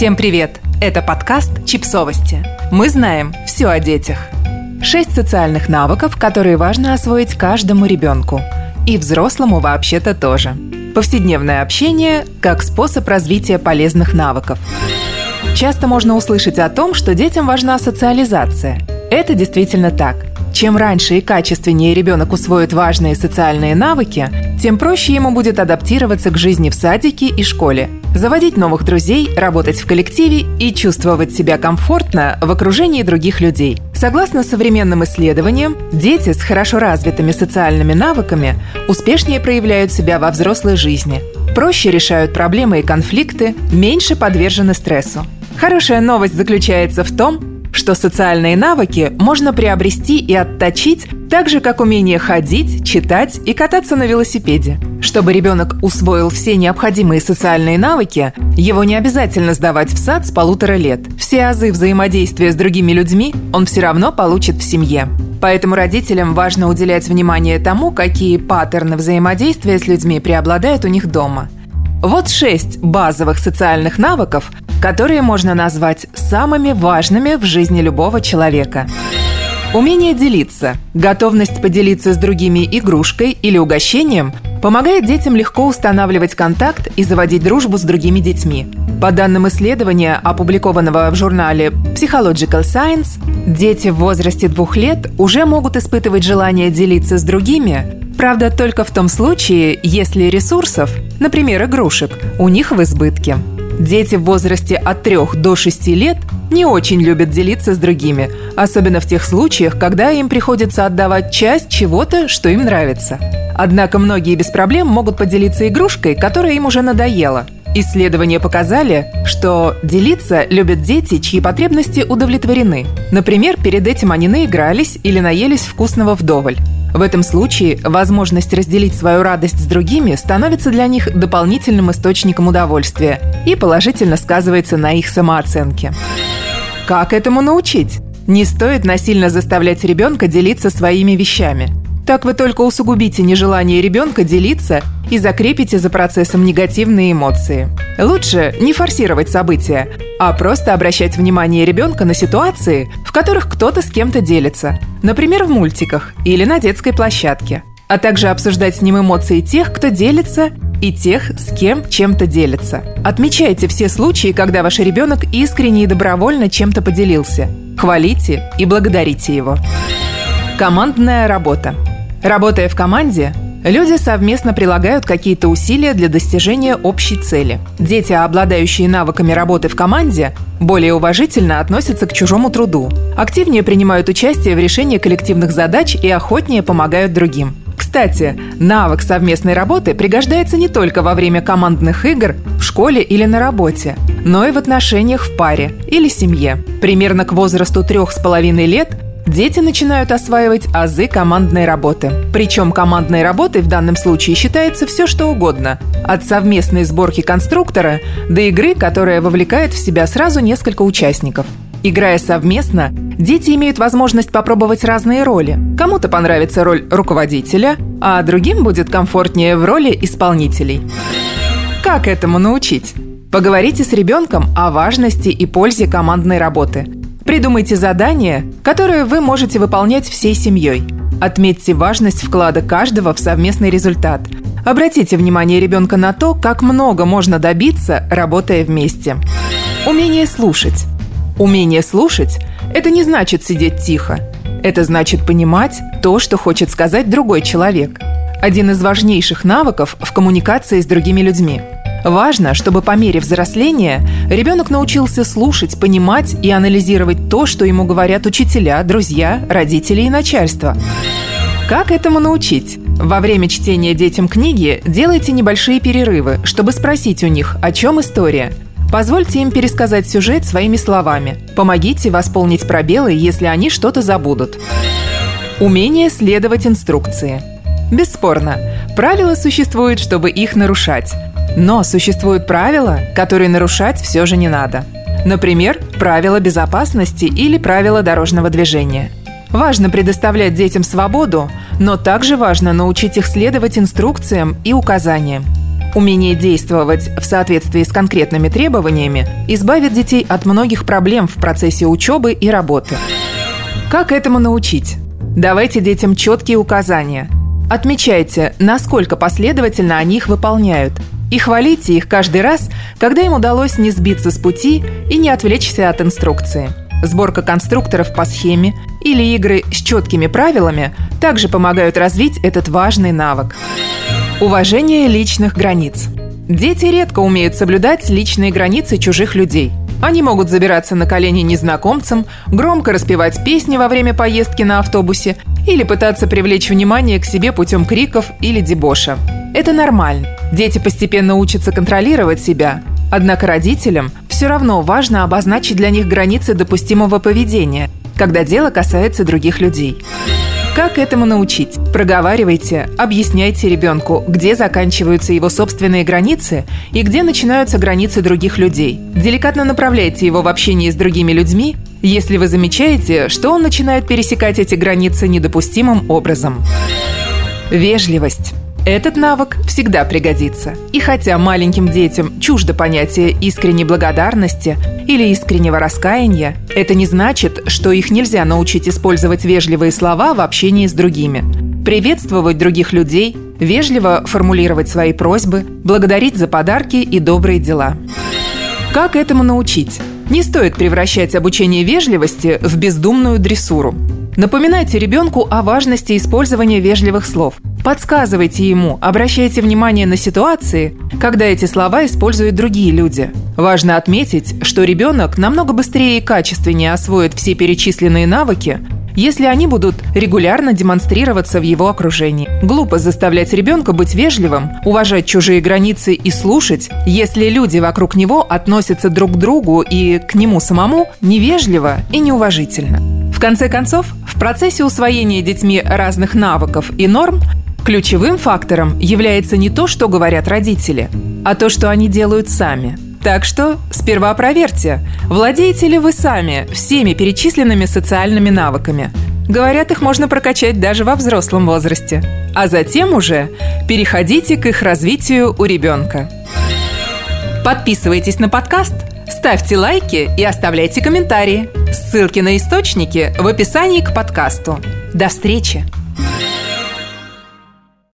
Всем привет! Это подкаст «Чипсовости». Мы знаем все о детях. Шесть социальных навыков, которые важно освоить каждому ребенку. И взрослому вообще-то тоже. Повседневное общение как способ развития полезных навыков. Часто можно услышать о том, что детям важна социализация. Это действительно так. Чем раньше и качественнее ребенок усвоит важные социальные навыки, тем проще ему будет адаптироваться к жизни в садике и школе, заводить новых друзей, работать в коллективе и чувствовать себя комфортно в окружении других людей. Согласно современным исследованиям, дети с хорошо развитыми социальными навыками успешнее проявляют себя во взрослой жизни, проще решают проблемы и конфликты, меньше подвержены стрессу. Хорошая новость заключается в том, что социальные навыки можно приобрести и отточить так же, как умение ходить, читать и кататься на велосипеде. Чтобы ребенок усвоил все необходимые социальные навыки, его не обязательно сдавать в сад с полутора лет. Все азы взаимодействия с другими людьми он все равно получит в семье. Поэтому родителям важно уделять внимание тому, какие паттерны взаимодействия с людьми преобладают у них дома. Вот шесть базовых социальных навыков, которые можно назвать самыми важными в жизни любого человека. Умение делиться, готовность поделиться с другими игрушкой или угощением помогает детям легко устанавливать контакт и заводить дружбу с другими детьми. По данным исследования, опубликованного в журнале Psychological Science, дети в возрасте двух лет уже могут испытывать желание делиться с другими, правда, только в том случае, если ресурсов, например, игрушек, у них в избытке. Дети в возрасте от 3 до 6 лет не очень любят делиться с другими, особенно в тех случаях, когда им приходится отдавать часть чего-то, что им нравится. Однако многие без проблем могут поделиться игрушкой, которая им уже надоела. Исследования показали, что делиться любят дети, чьи потребности удовлетворены. Например, перед этим они наигрались или наелись вкусного вдоволь. В этом случае возможность разделить свою радость с другими становится для них дополнительным источником удовольствия и положительно сказывается на их самооценке. Как этому научить? Не стоит насильно заставлять ребенка делиться своими вещами. Так вы только усугубите нежелание ребенка делиться и закрепите за процессом негативные эмоции. Лучше не форсировать события, а просто обращать внимание ребенка на ситуации, в которых кто-то с кем-то делится, например, в мультиках или на детской площадке, а также обсуждать с ним эмоции тех, кто делится, и тех, с кем чем-то делится. Отмечайте все случаи, когда ваш ребенок искренне и добровольно чем-то поделился. Хвалите и благодарите его. Командная работа. Работая в команде, Люди совместно прилагают какие-то усилия для достижения общей цели. Дети, обладающие навыками работы в команде, более уважительно относятся к чужому труду, активнее принимают участие в решении коллективных задач и охотнее помогают другим. Кстати, навык совместной работы пригождается не только во время командных игр в школе или на работе, но и в отношениях в паре или семье. Примерно к возрасту трех с половиной лет дети начинают осваивать азы командной работы. Причем командной работой в данном случае считается все, что угодно. От совместной сборки конструктора до игры, которая вовлекает в себя сразу несколько участников. Играя совместно, дети имеют возможность попробовать разные роли. Кому-то понравится роль руководителя, а другим будет комфортнее в роли исполнителей. Как этому научить? Поговорите с ребенком о важности и пользе командной работы – Придумайте задание, которое вы можете выполнять всей семьей. Отметьте важность вклада каждого в совместный результат. Обратите внимание ребенка на то, как много можно добиться, работая вместе. Умение слушать. Умение слушать – это не значит сидеть тихо. Это значит понимать то, что хочет сказать другой человек. Один из важнейших навыков в коммуникации с другими людьми – Важно, чтобы по мере взросления ребенок научился слушать, понимать и анализировать то, что ему говорят учителя, друзья, родители и начальство. Как этому научить? Во время чтения детям книги делайте небольшие перерывы, чтобы спросить у них, о чем история. Позвольте им пересказать сюжет своими словами. Помогите восполнить пробелы, если они что-то забудут. Умение следовать инструкции. Бесспорно, правила существуют, чтобы их нарушать. Но существуют правила, которые нарушать все же не надо. Например, правила безопасности или правила дорожного движения. Важно предоставлять детям свободу, но также важно научить их следовать инструкциям и указаниям. Умение действовать в соответствии с конкретными требованиями избавит детей от многих проблем в процессе учебы и работы. Как этому научить? Давайте детям четкие указания. Отмечайте, насколько последовательно они их выполняют. И хвалите их каждый раз, когда им удалось не сбиться с пути и не отвлечься от инструкции. Сборка конструкторов по схеме или игры с четкими правилами также помогают развить этот важный навык. Уважение личных границ. Дети редко умеют соблюдать личные границы чужих людей. Они могут забираться на колени незнакомцам, громко распевать песни во время поездки на автобусе или пытаться привлечь внимание к себе путем криков или дебоша. Это нормально. Дети постепенно учатся контролировать себя. Однако родителям все равно важно обозначить для них границы допустимого поведения, когда дело касается других людей. Как этому научить? Проговаривайте, объясняйте ребенку, где заканчиваются его собственные границы и где начинаются границы других людей. Деликатно направляйте его в общении с другими людьми, если вы замечаете, что он начинает пересекать эти границы недопустимым образом. Вежливость. Этот навык всегда пригодится. И хотя маленьким детям чуждо понятие искренней благодарности или искреннего раскаяния, это не значит, что их нельзя научить использовать вежливые слова в общении с другими. Приветствовать других людей, вежливо формулировать свои просьбы, благодарить за подарки и добрые дела. Как этому научить? Не стоит превращать обучение вежливости в бездумную дрессуру. Напоминайте ребенку о важности использования вежливых слов. Подсказывайте ему, обращайте внимание на ситуации, когда эти слова используют другие люди. Важно отметить, что ребенок намного быстрее и качественнее освоит все перечисленные навыки, если они будут регулярно демонстрироваться в его окружении. Глупо заставлять ребенка быть вежливым, уважать чужие границы и слушать, если люди вокруг него относятся друг к другу и к нему самому невежливо и неуважительно. В конце концов, в процессе усвоения детьми разных навыков и норм Ключевым фактором является не то, что говорят родители, а то, что они делают сами. Так что сперва проверьте, владеете ли вы сами всеми перечисленными социальными навыками. Говорят, их можно прокачать даже во взрослом возрасте. А затем уже переходите к их развитию у ребенка. Подписывайтесь на подкаст, ставьте лайки и оставляйте комментарии. Ссылки на источники в описании к подкасту. До встречи!